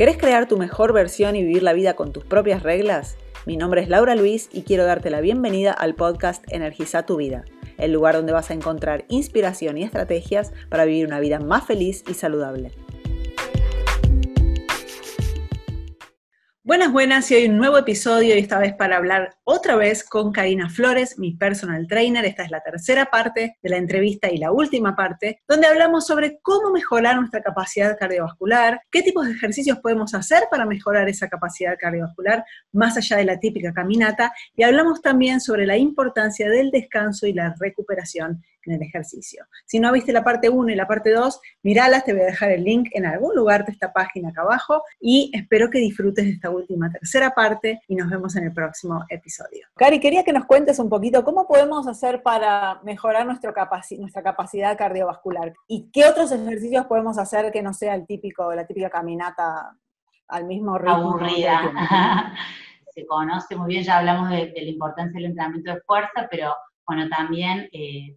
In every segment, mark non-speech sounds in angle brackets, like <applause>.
¿Querés crear tu mejor versión y vivir la vida con tus propias reglas? Mi nombre es Laura Luis y quiero darte la bienvenida al podcast Energiza tu vida, el lugar donde vas a encontrar inspiración y estrategias para vivir una vida más feliz y saludable. Buenas, buenas, y hoy un nuevo episodio y esta vez para hablar otra vez con Karina Flores, mi personal trainer. Esta es la tercera parte de la entrevista y la última parte, donde hablamos sobre cómo mejorar nuestra capacidad cardiovascular, qué tipos de ejercicios podemos hacer para mejorar esa capacidad cardiovascular más allá de la típica caminata, y hablamos también sobre la importancia del descanso y la recuperación en el ejercicio. Si no viste la parte 1 y la parte 2, miralas, te voy a dejar el link en algún lugar de esta página acá abajo y espero que disfrutes de esta última tercera parte y nos vemos en el próximo episodio. Cari, quería que nos cuentes un poquito cómo podemos hacer para mejorar nuestra capacidad cardiovascular y qué otros ejercicios podemos hacer que no sea el típico, la típica caminata al mismo ritmo. Aburrida. <laughs> Se conoce muy bien, ya hablamos de, la importancia del entrenamiento de fuerza, pero bueno, también eh,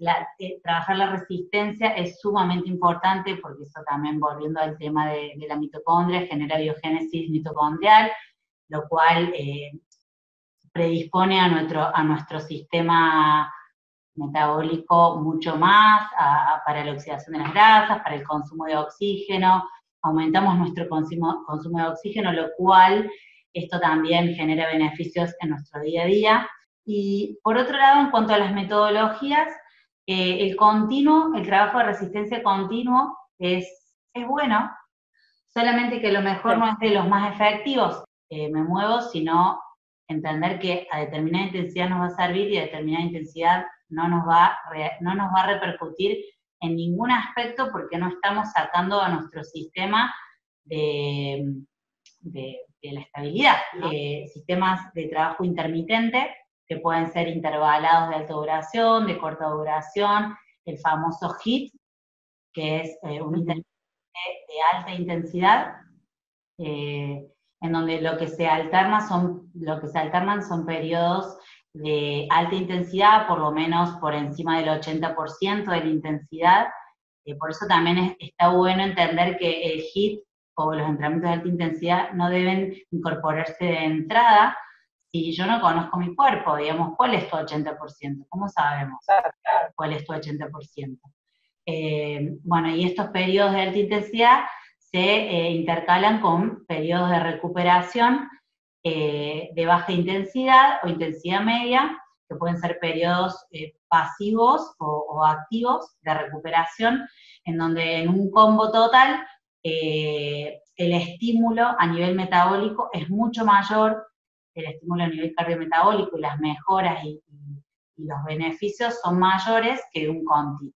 eh, trabajar la resistencia es sumamente importante porque eso también, volviendo al tema de, la mitocondria, genera biogénesis mitocondrial, lo cual eh, predispone a nuestro, a nuestro sistema metabólico mucho más para la oxidación de las grasas, para el consumo de oxígeno, aumentamos nuestro consumo, consumo de oxígeno, lo cual esto también genera beneficios en nuestro día a día. Y por otro lado, en cuanto a las metodologías, eh, el continuo, el trabajo de resistencia continuo es, es bueno, solamente que lo mejor no es de los más efectivos. Eh, me muevo, sino entender que a determinada intensidad nos va a servir y a determinada intensidad no nos va, no nos va a repercutir en ningún aspecto porque no estamos sacando a nuestro sistema de, de, la estabilidad. Eh, sistemas de trabajo intermitente que pueden ser intervalados de alta duración, de corta duración, el famoso HIT, que es eh, un de, alta intensidad, eh, en donde lo que se alterna son, lo que se alternan son periodos de alta intensidad, por lo menos por encima del 80% de la intensidad. Eh, por eso también está bueno entender que el HIT o los entrenamientos de alta intensidad no deben incorporarse de entrada, si yo no conozco mi cuerpo, digamos, ¿cuál es tu 80%? ¿Cómo sabemos cuál es tu 80%? Eh, bueno, y estos periodos de alta intensidad se eh, intercalan con periodos de recuperación eh, de baja intensidad o intensidad media, que pueden ser periodos pasivos o, o, activos de recuperación, en donde en un combo total el estímulo a nivel metabólico es mucho mayor el estímulo a nivel cardiometabólico y las mejoras y, los beneficios son mayores que un continuo.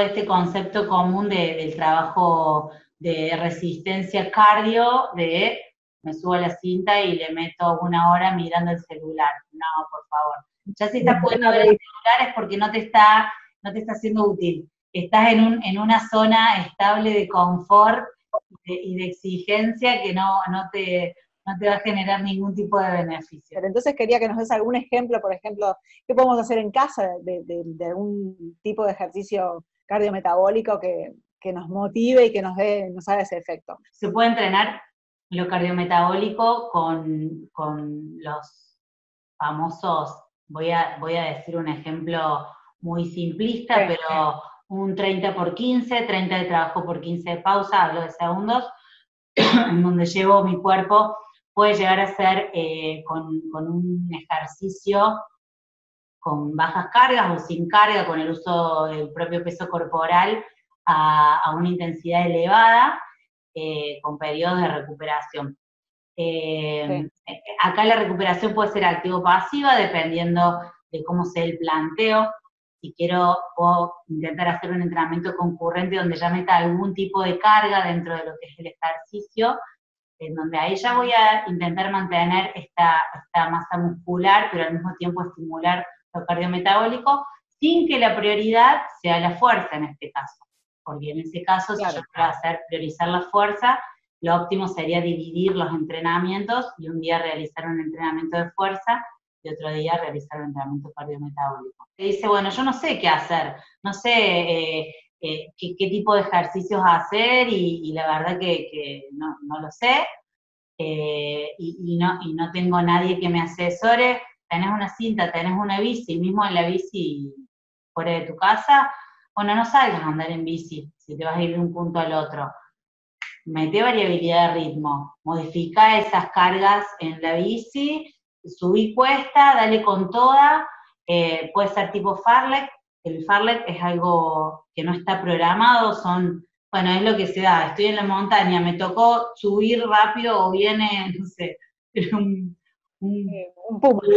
Este concepto común del trabajo de resistencia cardio, de me subo a la cinta y le meto una hora mirando el celular. No, por favor. Ya si estás pudiendo ver el celular es porque no te está, no te está siendo útil. Estás en, un, en una zona estable de confort y de, exigencia que no, no, te, no te va a generar ningún tipo de beneficio. Pero entonces quería que nos des algún ejemplo, por ejemplo, ¿qué podemos hacer en casa de, algún tipo de ejercicio cardiometabólico que, nos motive y que nos dé, nos haga ese efecto? Se puede entrenar lo cardiometabólico con, los famosos, voy a, voy a decir un ejemplo muy simplista, pero un 30 por 15, 30 de trabajo por 15 de pausa, hablo de segundos, <clears throat> en donde llevo mi cuerpo puede llegar a ser eh, con, un ejercicio con bajas cargas o sin carga, con el uso del propio peso corporal a, una intensidad elevada, eh, con periodos de recuperación. Eh, acá la recuperación puede ser activo-pasiva, dependiendo de cómo sea el planteo. Si quiero, puedo intentar hacer un entrenamiento concurrente donde ya meta algún tipo de carga dentro de lo que es el ejercicio, en donde ahí ya voy a intentar mantener esta, esta masa muscular, pero al mismo tiempo estimular lo cardiometabólico, sin que la prioridad sea la fuerza en este caso. Porque en ese caso, si yo quiero hacer priorizar la fuerza, lo óptimo sería dividir los entrenamientos y un día realizar un entrenamiento de fuerza y otro día realizar un entrenamiento cardiometabólico. Y dice, bueno, yo no sé qué hacer, no sé, eh, qué, tipo de ejercicios hacer y, la verdad que, no, lo sé. Eh, y, no, y no tengo nadie que me asesore. Tenés una cinta, tenés una bici, mismo en la bici fuera de tu casa, bueno, no salgas a andar en bici si te vas a ir de un punto al otro. Mete variabilidad de ritmo, modifica esas cargas en la bici, subí cuesta, dale con toda, eh, puede ser tipo farlek, el farlek es algo que no está programado, son, bueno, es lo que se da, estoy en la montaña, me tocó subir rápido o viene, no sé, <laughs> un, un,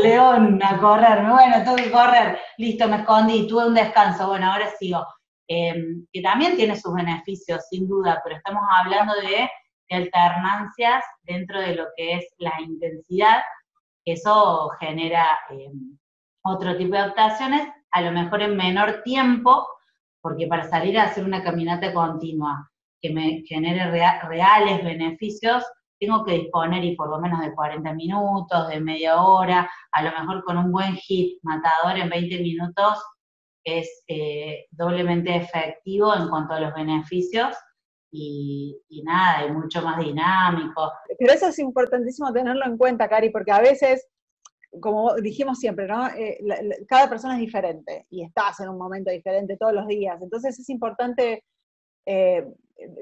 león a correr, bueno, tengo que correr, listo, me escondí, tuve un descanso, bueno, ahora sigo. Em, que también tiene sus beneficios, sin duda, pero estamos hablando de, alternancias dentro de lo que es la intensidad, eso genera em, otro tipo de adaptaciones, a lo mejor en menor tiempo, porque para salir a hacer una caminata continua que me genere reales beneficios, tengo que disponer y por lo menos de 40 minutos, de media hora, a lo mejor con un buen hit matador en 20 minutos es eh, doblemente efectivo en cuanto a los beneficios y, nada, y mucho más dinámico. Pero eso es importantísimo tenerlo en cuenta, Cari, porque a veces como dijimos siempre, ¿no? Eh, cada persona es diferente y estás en un momento diferente todos los días. Entonces es importante eh,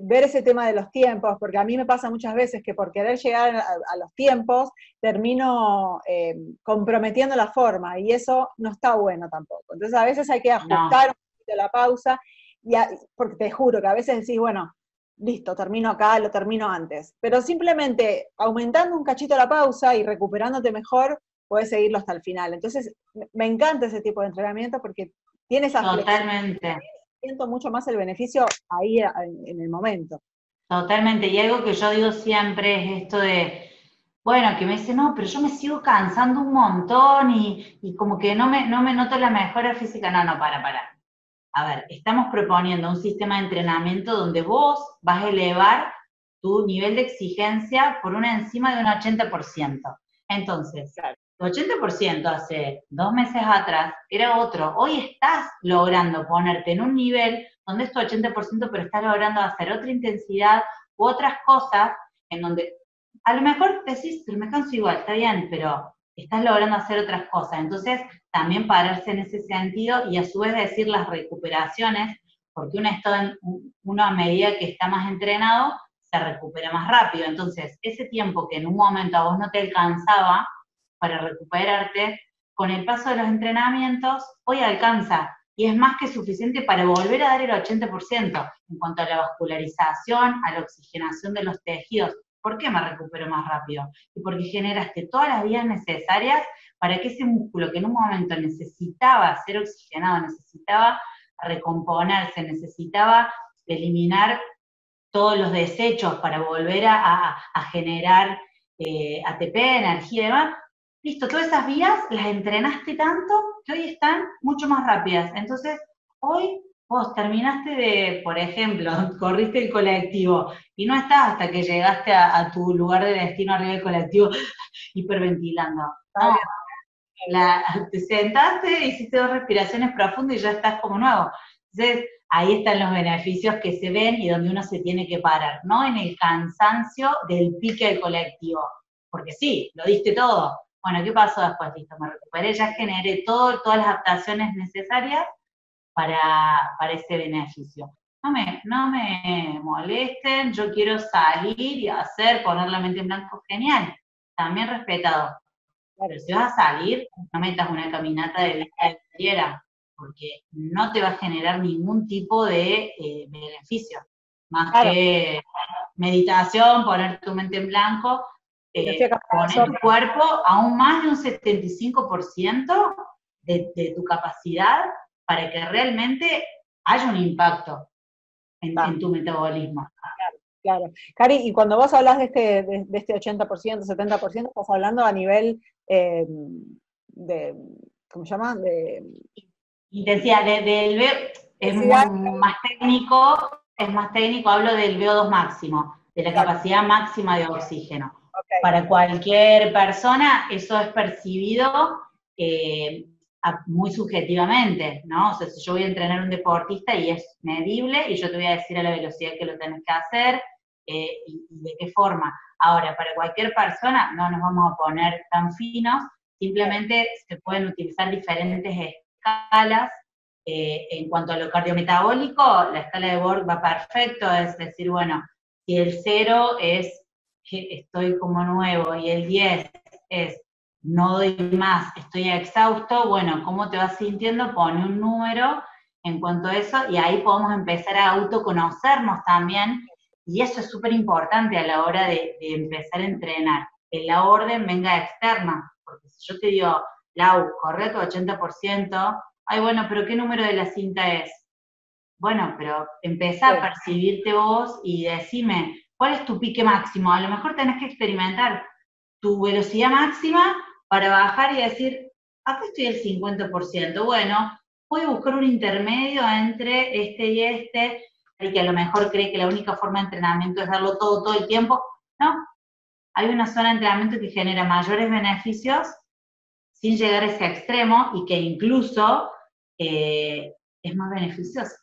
ver ese tema de los tiempos, porque a mí me pasa muchas veces que por querer llegar a, los tiempos termino eh, comprometiendo la forma y eso no está bueno tampoco. Entonces a veces hay que ajustar un poquito la pausa, y porque te juro que a veces decís, bueno, listo, termino acá, lo termino antes. Pero simplemente aumentando un cachito la pausa y recuperándote mejor, puedes seguirlo hasta el final. Entonces, me encanta ese tipo de entrenamiento porque tiene esa Totalmente. Siento mucho más el beneficio ahí en, el momento. Totalmente. Y algo que yo digo siempre es esto de, bueno, que me dice, no, pero yo me sigo cansando un montón y, como que no me, no me noto la mejora física. No, no, para, para. A ver, estamos proponiendo un sistema de entrenamiento donde vos vas a elevar tu nivel de exigencia por una encima de un 80%. Entonces, 80% hace dos meses atrás era otro. Hoy estás logrando ponerte en un nivel donde es tu 80%, pero estás logrando hacer otra intensidad u otras cosas en donde a lo mejor decís, pero me canso igual, está bien, pero estás logrando hacer otras cosas. Entonces, también pararse en ese sentido y a su vez decir las recuperaciones, porque uno, uno a medida que está más entrenado, se recupera más rápido. Entonces, ese tiempo que en un momento a vos no te alcanzaba, para recuperarte, con el paso de los entrenamientos, hoy alcanza y es más que suficiente para volver a dar el 80% en cuanto a la vascularización, a la oxigenación de los tejidos. ¿Por qué me recupero más rápido? Y porque generaste todas las vías necesarias para que ese músculo que en un momento necesitaba ser oxigenado, necesitaba recomponerse, necesitaba eliminar todos los desechos para volver a, generar eh, ATP, energía y demás, listo, todas esas vías las entrenaste tanto que hoy están mucho más rápidas. Entonces, hoy vos terminaste de, por ejemplo, <laughs> corriste el colectivo y no estás hasta que llegaste a, tu lugar de destino arriba del colectivo <laughs> hiperventilando. te sentaste, hiciste dos respiraciones profundas y ya estás como nuevo. Entonces, ahí están los beneficios que se ven y donde uno se tiene que parar, no en el cansancio del pique del colectivo. Porque sí, lo diste todo, bueno, ¿qué pasó después? Listo, me recuperé, ya generé todo, todas las adaptaciones necesarias para, para ese beneficio. No me, no me molesten, yo quiero salir y hacer, poner la mente en blanco, genial, también respetado. Pero si vas a salir, no metas una caminata de vista de tierra, porque no te va a generar ningún tipo de eh, beneficio, más que meditación, poner tu mente en blanco, eh, poner tu cuerpo aún más de un 75% de, de, tu capacidad para que realmente haya un impacto en, tu metabolismo. Claro, Cari, y cuando vos hablas de este, de, este 80%, 70%, estás hablando a nivel eh, de, ¿cómo se llama? De, Intensidad, del es más técnico, es más técnico, hablo del VO2 máximo, de la capacidad máxima de oxígeno. Para cualquier persona eso es percibido eh, muy subjetivamente, ¿no? O sea, si yo voy a entrenar a un deportista y es medible y yo te voy a decir a la velocidad que lo tenés que hacer eh, y, de qué forma. Ahora, para cualquier persona no nos vamos a poner tan finos, simplemente se pueden utilizar diferentes escalas. Eh, en cuanto a lo cardiometabólico, la escala de Borg va perfecto, es decir, bueno, si el 0 es que estoy como nuevo y el 10 es no doy más, estoy exhausto, bueno, ¿cómo te vas sintiendo? Pone un número en cuanto a eso y ahí podemos empezar a autoconocernos también y eso es súper importante a la hora de, empezar a entrenar, que la orden venga externa, porque si yo te digo, Lau, corre tu 80%, ay, bueno, pero ¿qué número de la cinta es? Bueno, pero empieza a percibirte vos y decime, ¿cuál es tu pique máximo? A lo mejor tenés que experimentar tu velocidad máxima para bajar y decir, acá estoy el 50%, bueno, voy a buscar un intermedio entre este y este, y que a lo mejor cree que la única forma de entrenamiento es darlo todo, todo el tiempo. No, hay una zona de entrenamiento que genera mayores beneficios sin llegar a ese extremo y que incluso eh, es más beneficioso.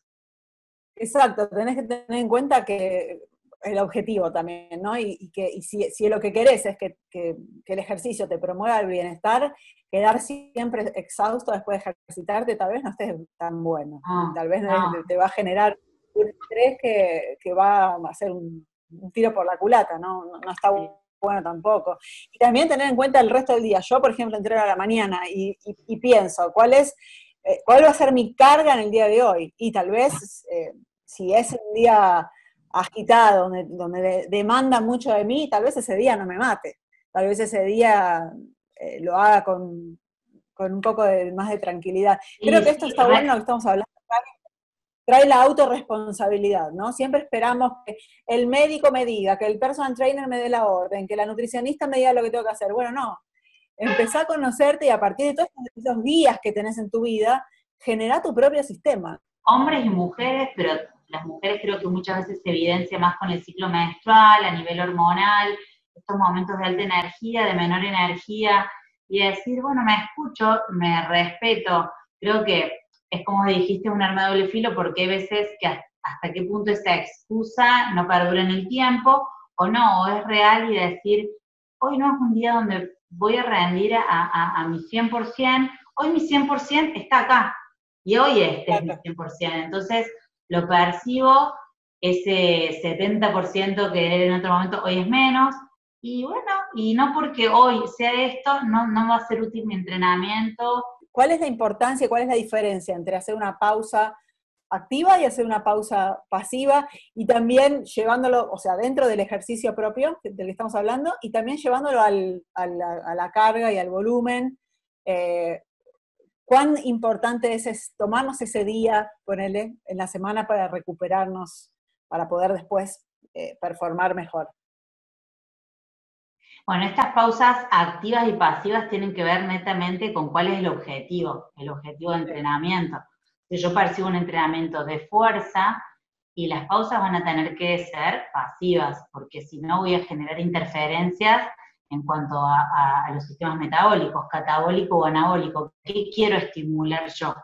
Exacto, tenés que tener en cuenta que el objetivo también, ¿no? Y, que si, si, lo que querés es que, el ejercicio te promueva el bienestar, quedar siempre exhausto después de ejercitarte tal vez no estés tan bueno. Ah, tal vez te va a generar un estrés que, va a hacer un, tiro por la culata, ¿no? No, está bueno tampoco. Y también tener en cuenta el resto del día. Yo, por ejemplo, entreno a la mañana y, pienso, ¿cuál es, eh, ¿cuál va a ser mi carga en el día de hoy? Y tal vez, eh, si es un día agitado, donde, donde demanda mucho de mí, tal vez ese día no me mate. Tal vez ese día eh, lo haga con, un poco de, más de tranquilidad. Creo que esto está bueno, lo que estamos hablando trae la autorresponsabilidad, ¿no? Siempre esperamos que el médico me diga, que el personal trainer me dé la orden, que la nutricionista me diga lo que tengo que hacer. Bueno, no. Empezá a conocerte y a partir de todos esos días que tenés en tu vida, genera tu propio sistema. Hombres y mujeres, pero las mujeres creo que muchas veces se evidencia más con el ciclo menstrual, a nivel hormonal, estos momentos de alta energía, de menor energía, y decir, bueno, me escucho, me respeto. Creo que es como dijiste, un arma de doble filo, porque hay veces que hasta qué punto esa excusa no perdura en el tiempo, o no, o es real y decir, hoy no es un día donde voy a rendir a, a, a mi 100%, hoy mi 100% está acá, y hoy este es mi 100%. Entonces, lo percibo, ese 70% que en otro momento hoy es menos, y bueno, y no porque hoy sea esto, no, no va a ser útil mi entrenamiento, ¿Cuál es la importancia, cuál es la diferencia entre hacer una pausa activa y hacer una pausa pasiva y también llevándolo, o sea, dentro del ejercicio propio del que estamos hablando y también llevándolo a, la, carga y al volumen? Eh, ¿Cuán importante es, tomarnos ese día, ponerle en la semana para recuperarnos, para poder después eh, performar mejor? Bueno, estas pausas activas y pasivas tienen que ver netamente con cuál es el objetivo, el objetivo de entrenamiento. Si yo percibo un entrenamiento de fuerza y las pausas van a tener que ser pasivas, porque si no voy a generar interferencias en cuanto a, los sistemas metabólicos, catabólico o anabólico. ¿Qué quiero estimular yo?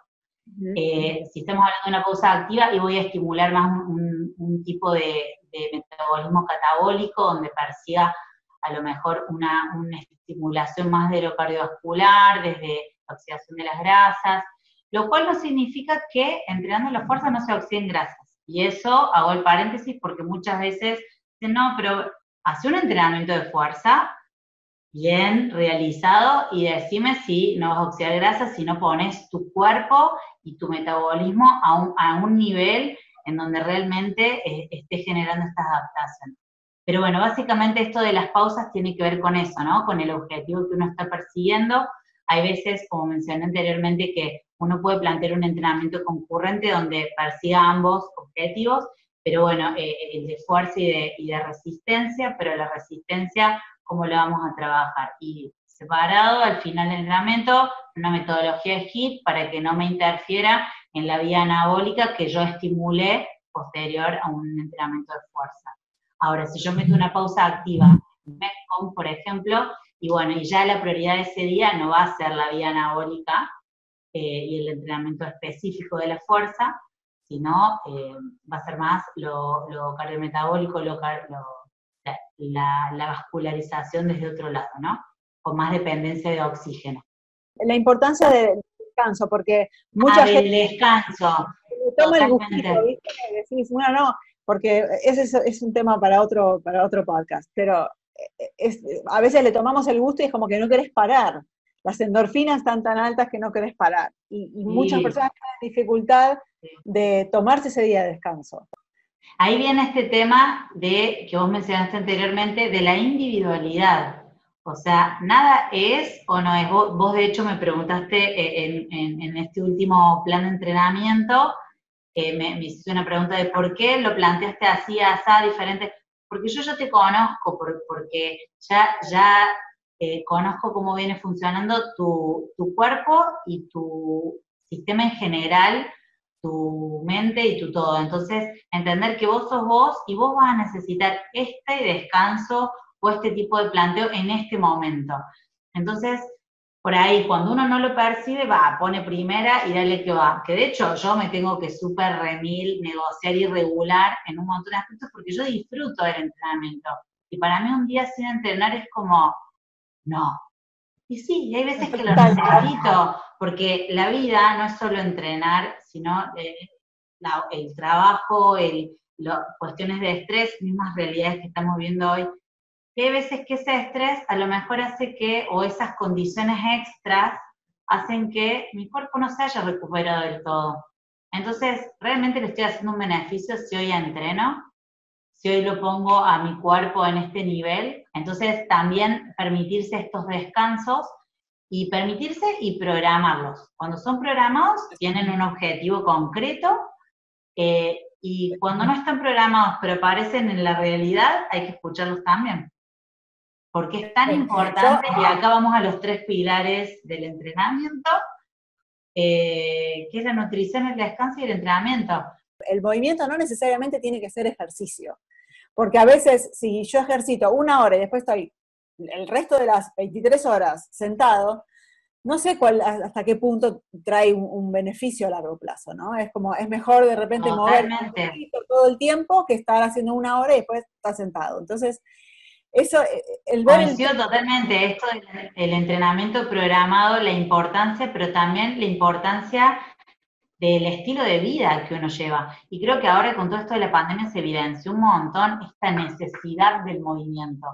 Eh, si estamos hablando de una pausa activa y voy a estimular más un, tipo de, de, metabolismo catabólico donde persiga a lo mejor una, estimulación más de lo cardiovascular, desde la oxidación de las grasas, lo cual no significa que entrenando la fuerza no se oxiden grasas. Y eso hago el paréntesis porque muchas veces dicen, no, pero hace un entrenamiento de fuerza bien realizado y decime si no vas a oxidar grasas, si no pones tu cuerpo y tu metabolismo a un, a un nivel en donde realmente eh, esté generando estas adaptaciones. Pero bueno, básicamente esto de las pausas tiene que ver con eso, ¿no? Con el objetivo que uno está persiguiendo. Hay veces, como mencioné anteriormente, que uno puede plantear un entrenamiento concurrente donde persiga ambos objetivos, pero bueno, eh, el de fuerza y de, y de resistencia, pero la resistencia, ¿cómo lo vamos a trabajar? Y separado al final del entrenamiento, una metodología de HIT para que no me interfiera en la vía anabólica que yo estimulé posterior a un entrenamiento de fuerza. Ahora, si yo meto una pausa activa, Metcon, por ejemplo, y bueno, y ya la prioridad de ese día no va a ser la vía anabólica, eh, y el entrenamiento específico de la fuerza, sino eh, va a ser más lo, lo cardiometabólico, lo, la, la, vascularización desde otro lado, ¿no? Con más dependencia de oxígeno. La importancia del descanso, porque mucha ah, gente... descanso. Toma el gustito, ¿viste? Decís, bueno, no, porque ese es, un tema para otro, para otro podcast, pero eh, a veces le tomamos el gusto y es como que no querés parar. Las endorfinas están tan altas que no querés parar. Y, muchas personas tienen dificultad de tomarse ese día de descanso. Ahí viene este tema de que vos mencionaste anteriormente de la individualidad. O sea, nada es o no es. Vos, de hecho me preguntaste eh, en, este último plan de entrenamiento, eh, me, me, hiciste una pregunta de por qué lo planteaste así, así, diferente. Porque yo ya te conozco, porque ya, ya eh, conozco cómo viene funcionando tu, cuerpo y tu sistema en general, tu mente y tu todo. Entonces, entender que vos sos vos y vos vas a necesitar este descanso o este tipo de planteo en este momento. Entonces, por ahí, cuando uno no lo percibe, va, pone primera y dale que va. Que de hecho yo me tengo que súper remil, negociar y regular en un montón de aspectos porque yo disfruto del entrenamiento. Y para mí un día sin entrenar es como, no. Y sí, hay veces que lo necesito, porque la vida no es solo entrenar, sino eh, el trabajo, el, cuestiones de estrés, mismas realidades que estamos viendo hoy. Y hay veces que ese estrés a lo mejor hace que, o esas condiciones extras, hacen que mi cuerpo no se haya recuperado del todo. Entonces, realmente le estoy haciendo un beneficio si hoy entreno, si hoy lo pongo a mi cuerpo en este nivel, entonces también permitirse estos descansos y permitirse y programarlos. Cuando son programados, tienen un objetivo concreto eh, y cuando no están programados pero aparecen en la realidad, hay que escucharlos también. Porque es tan importante, y acá vamos a los tres pilares del entrenamiento, eh, que es la nutrición, el descanso y el entrenamiento. El movimiento no necesariamente tiene que ser ejercicio. Porque a veces, si yo ejercito una hora y después estoy el resto de las 23 horas sentado, no sé cuál, hasta qué punto trae un, beneficio a largo plazo, ¿no? Es como, es mejor de repente mover todo el tiempo que estar haciendo una hora y después estar sentado. Entonces, eso, eh, el ver... totalmente, esto del entrenamiento programado, la importancia, pero también la importancia del estilo de vida que uno lleva. Y creo que ahora con todo esto de la pandemia se evidenció un montón esta necesidad del movimiento,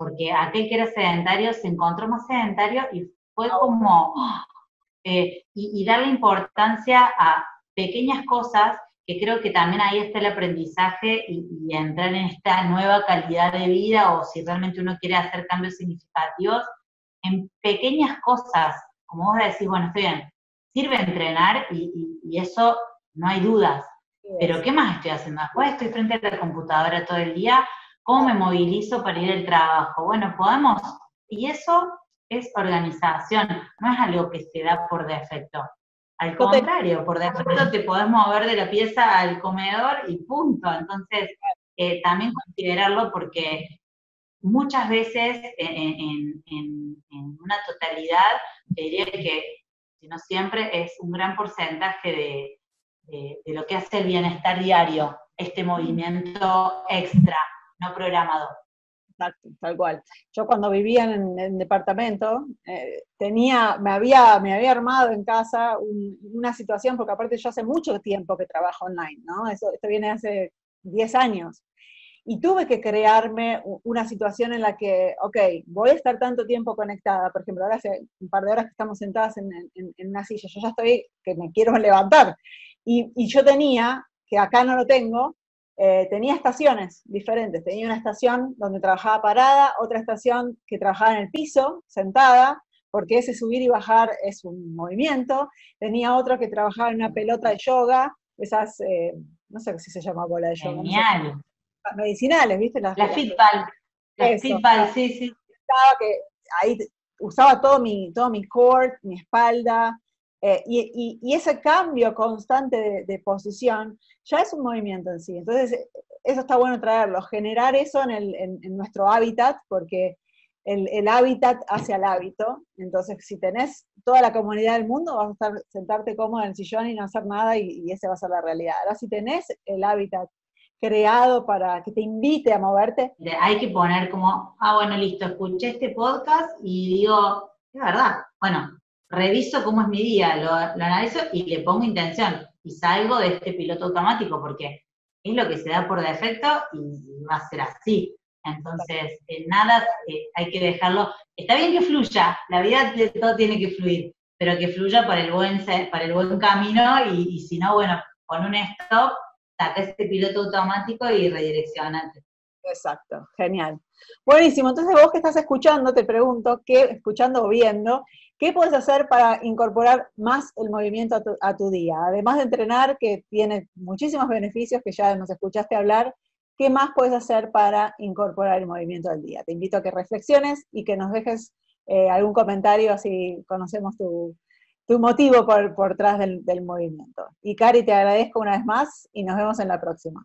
porque aquel que era sedentario se encontró más sedentario y fue como, eh, y, darle importancia a pequeñas cosas, que creo que también ahí está el aprendizaje y, y entrar en esta nueva calidad de vida, o si realmente uno quiere hacer cambios significativos, en pequeñas cosas, como vos decís, bueno, estoy bien, sirve entrenar y, eso no hay dudas. Pero ¿qué más estoy haciendo? Después estoy frente a la computadora todo el día, ¿cómo me movilizo para ir al trabajo? Bueno, podemos, y eso es organización, no es algo que se da por defecto. Al contrario, por defecto te podés mover de la pieza al comedor y punto. Entonces, eh, también considerarlo porque muchas veces en, en una totalidad, diría que sino siempre es un gran porcentaje de, lo que hace el bienestar diario, este movimiento extra, no programado. Exacto, tal cual. Yo cuando vivía en, el departamento, eh, tenía, me había, me había armado en casa una situación, porque aparte yo hace mucho tiempo que trabajo online, ¿no? Eso, esto viene hace 10 años. Y tuve que crearme una situación en la que, ok, voy a estar tanto tiempo conectada, por ejemplo, ahora hace un par de horas que estamos sentadas en, una silla, yo ya estoy que me quiero <laughs> levantar. Y, yo tenía, que acá no lo tengo, eh, tenía estaciones diferentes. Tenía una estación donde trabajaba parada, otra estación que trabajaba en el piso, sentada, porque ese subir y bajar es un movimiento. Tenía otra que trabajaba en una pelota de yoga, esas, eh, no sé si se llama bola de yoga. Genial medicinales, ¿viste? Las, la fitball, la fitball, sí, sí. que ahí usaba todo mi, todo mi core, mi espalda, eh, y, ese cambio constante de, posición ya es un movimiento en sí. Entonces, eso está bueno traerlo, generar eso en, el, en, nuestro hábitat, porque el, hábitat hacia el hábito. Entonces, si tenés toda la comunidad del mundo, vas a estar, sentarte cómodo en el sillón y no hacer nada y, y esa va a ser la realidad. Ahora, si tenés el hábitat creado para que te invite a moverte. Hay que poner como, ah, bueno, listo, escuché este podcast y digo, es verdad, bueno, reviso cómo es mi día, lo, analizo y le pongo intención y salgo de este piloto automático porque es lo que se da por defecto y va a ser así. Entonces, nada, eh, hay que dejarlo. Está bien que fluya, la vida de todo tiene que fluir, pero que fluya para el buen, para el buen camino y, y si no, bueno, con un stop saca este piloto automático y redireccionate. Exacto, genial. Buenísimo, entonces vos que estás escuchando, te pregunto, ¿qué, escuchando o viendo, ¿qué puedes hacer para incorporar más el movimiento a tu, día? Además de entrenar, que tiene muchísimos beneficios que ya nos escuchaste hablar, ¿qué más puedes hacer para incorporar el movimiento al día? Te invito a que reflexiones y que nos dejes eh, algún comentario, así conocemos tu, tu motivo por, por detrás del, del movimiento. Y Cari, te agradezco una vez más y nos vemos en la próxima.